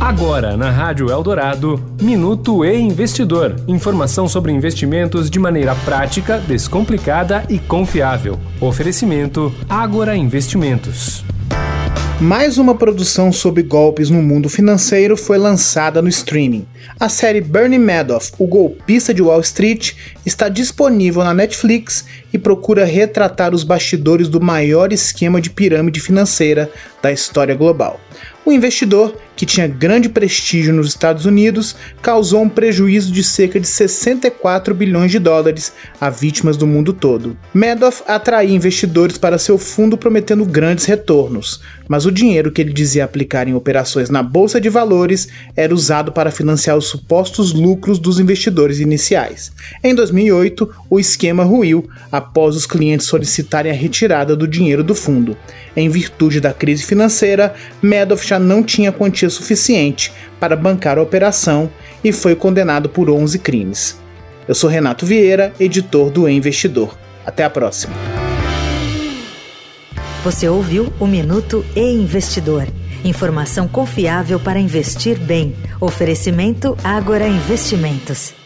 Agora, na Rádio Eldorado, Minuto e Investidor. Informação sobre investimentos de maneira prática, descomplicada e confiável. Oferecimento Agora Investimentos. Mais uma produção sobre golpes no mundo financeiro foi lançada no streaming. A série Bernie Madoff, o golpista de Wall Street, está disponível na Netflix e procura retratar os bastidores do maior esquema de pirâmide financeira da história global. O investidor, que tinha grande prestígio nos Estados Unidos, causou um prejuízo de cerca de 64 bilhões de dólares a vítimas do mundo todo. Madoff atraía investidores para seu fundo prometendo grandes retornos, mas o dinheiro que ele dizia aplicar em operações na bolsa de valores era usado para financiar os supostos lucros dos investidores iniciais. Em 2008, o esquema ruiu após os clientes solicitarem a retirada do dinheiro do fundo. Em virtude da crise financeira, Madoff já não tinha quantia suficiente para bancar a operação e foi condenado por 11 crimes. Eu sou Renato Vieira, editor do Investidor. Até a próxima. Você ouviu o Minuto e Investidor. Informação confiável para investir bem. Oferecimento Agora Investimentos.